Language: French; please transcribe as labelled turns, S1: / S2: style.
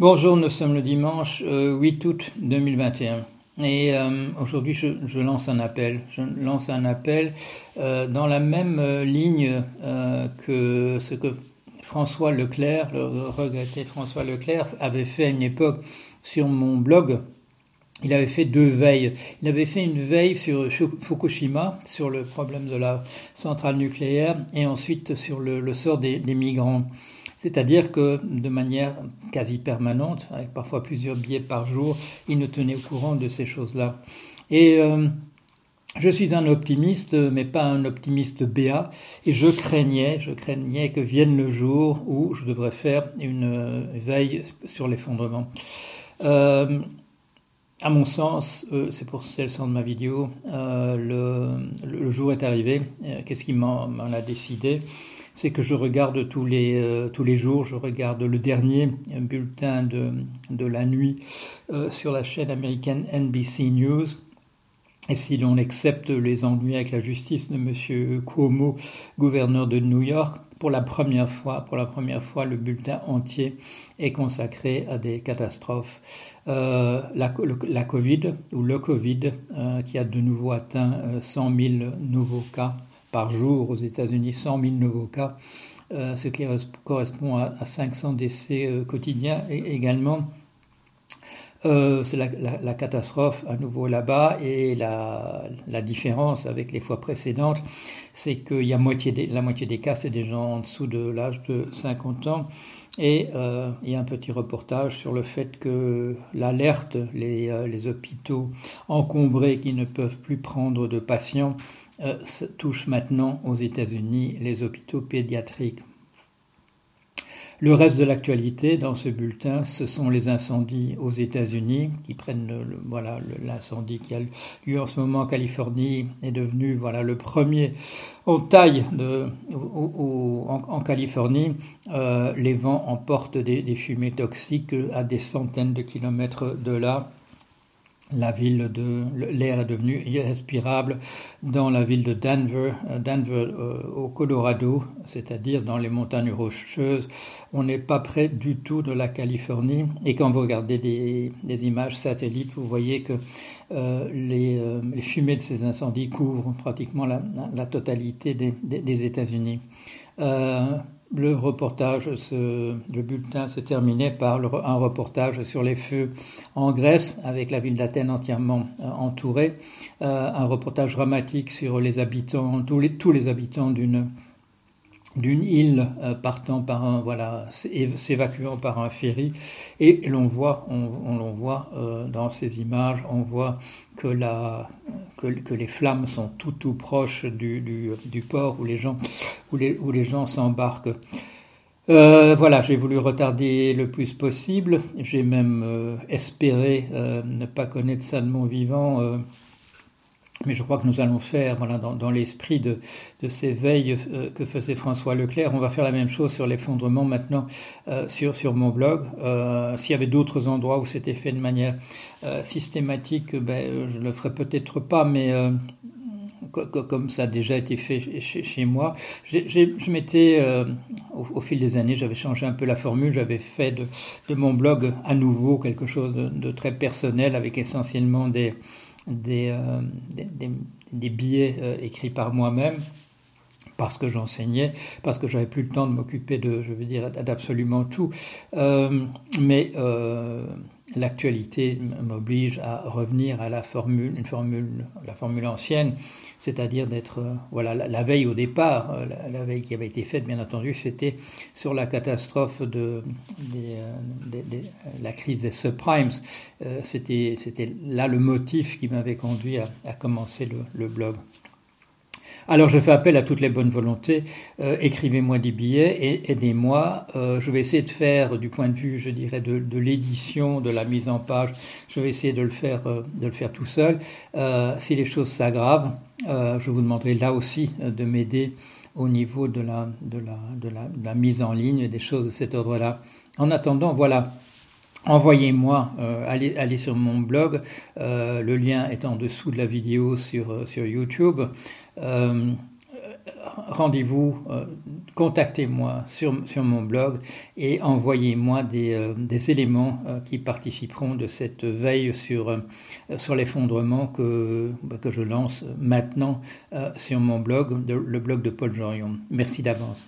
S1: Bonjour, nous sommes le dimanche 8 euh, août 2021. Et euh, aujourd'hui, je, lance un appel. Je lance un appel euh, dans la même ligne que ce que François Leclerc, le regretté François Leclerc, avait fait à une époque sur mon blog. Il avait fait deux veilles. Il avait fait une veille sur Fukushima, sur le problème de la centrale nucléaire, et ensuite sur le, sort des migrants. C'est-à-dire que de manière quasi permanente, avec parfois plusieurs billets par jour, il nous tenait au courant de ces choses-là. Et euh, je suis un optimiste, mais pas un optimiste béat, et je craignais, je craignais que vienne le jour où je devrais faire une euh, veille sur l'effondrement. Euh, à mon sens, c'est pour c'est le sens de ma vidéo, le, le, jour est arrivé. Qu'est-ce qui m'en a décidé? C'est que je regarde tous les, euh, tous les jours, je regarde le dernier bulletin de, de la nuit euh, sur la chaîne américaine NBC News. Et si l'on accepte les ennuis avec la justice de M. Cuomo, gouverneur de New York, pour la première fois, pour la première fois, le bulletin entier est consacré à des catastrophes. Euh, la, Covid ou le Covid, qui a de nouveau atteint 100 000 nouveaux cas par jour aux États-Unis, 100 000 nouveaux cas, euh, ce qui correspond à, 500 décès euh, quotidiens également. Euh, c'est la, catastrophe à nouveau là-bas et la, différence avec les fois précédentes, c'est qu'il y a la moitié des cas, c'est des gens en dessous de l'âge de 50 ans. Et il y a un petit reportage sur le fait que l'alerte, les, les, hôpitaux encombrés qui ne peuvent plus prendre de patients, euh, touche maintenant aux États-Unis les hôpitaux pédiatriques. Le reste de l'actualité dans ce bulletin, ce sont les incendies aux États-Unis qui prennent voilà l'incendie qui a lieu en ce moment en Californie est devenu voilà le premier en taille en, Californie. Euh, les vents emportent des fumées toxiques à des centaines de kilomètres de là la ville de l'air est devenu irrespirable dans la ville de Denver, euh, Denver euh, au Colorado, c'est-à-dire dans les montagnes rocheuses. On n'est pas près du tout de la Californie. Et quand vous regardez des, images satellites, vous voyez que euh, les, fumées de ces incendies couvrent pratiquement la, totalité des, des États-Unis. Le reportage, le bulletin se terminait par un reportage sur les feux en Grèce, avec la ville d'Athènes entièrement euh, entourée, euh, un reportage dramatique sur les habitants, tous les, habitants d'une d'une île euh, partant par un voilà s'évacuant par un ferry. Et l'on voit on, on voit dans ces images on voit que la que, les flammes sont tout tout proches du, du, port où les gens où les, où les gens s'embarquent euh, voilà, j'ai voulu retarder le plus possible. J'ai même euh, espéré ne pas connaître ça de mon vivant mais je crois que nous allons faire, voilà, dans, l'esprit de, ces veilles euh, que faisait François Leclerc, on va faire la même chose sur l'effondrement maintenant euh, sur, sur mon blog. Euh, s'il y avait d'autres endroits où c'était fait de manière systématique, ben, je le ferai peut-être pas, mais comme ça a déjà été fait chez, moi. je m'étais, au, fil des années, j'avais changé un peu la formule, j'avais fait de, de, mon blog à nouveau quelque chose de très personnel avec essentiellement des euh, des, des, billets euh, écrits par moi-même parce que j'enseignais, parce que j'avais plus le temps de m'occuper de, je veux dire, d'absolument tout. Euh, mais l'actualité m'oblige à revenir à la formule, une formule, la formule ancienne, c'est-à-dire d'être, euh, voilà, la, veille au départ, euh, la, veille qui avait été faite, bien entendu, c'était sur la catastrophe de, euh, la crise des subprimes. c'était, c'était là le motif qui m'avait conduit à, commencer le, le blog. Alors je fais appel à toutes les bonnes volontés. Euh, écrivez-moi des billets et aidez-moi. Euh, je vais essayer de faire du point de vue, je dirais, de, l'édition, de la mise en page. Je vais essayer de le faire, euh, de le faire tout seul. si les choses s'aggravent, je vous demanderai là aussi de m'aider au niveau de la, de, la, mise en ligne des choses de cet ordre-là. En attendant, voilà. Envoyez-moi, allez, allez, sur mon blog, le lien est en dessous de la vidéo sur, sur YouTube. Euh, rendez-vous, contactez-moi sur, sur, mon blog et envoyez-moi des, des, éléments qui participeront de cette veille sur, sur l'effondrement que, que je lance maintenant sur mon blog, le blog de Paul Jorion. Merci d'avance.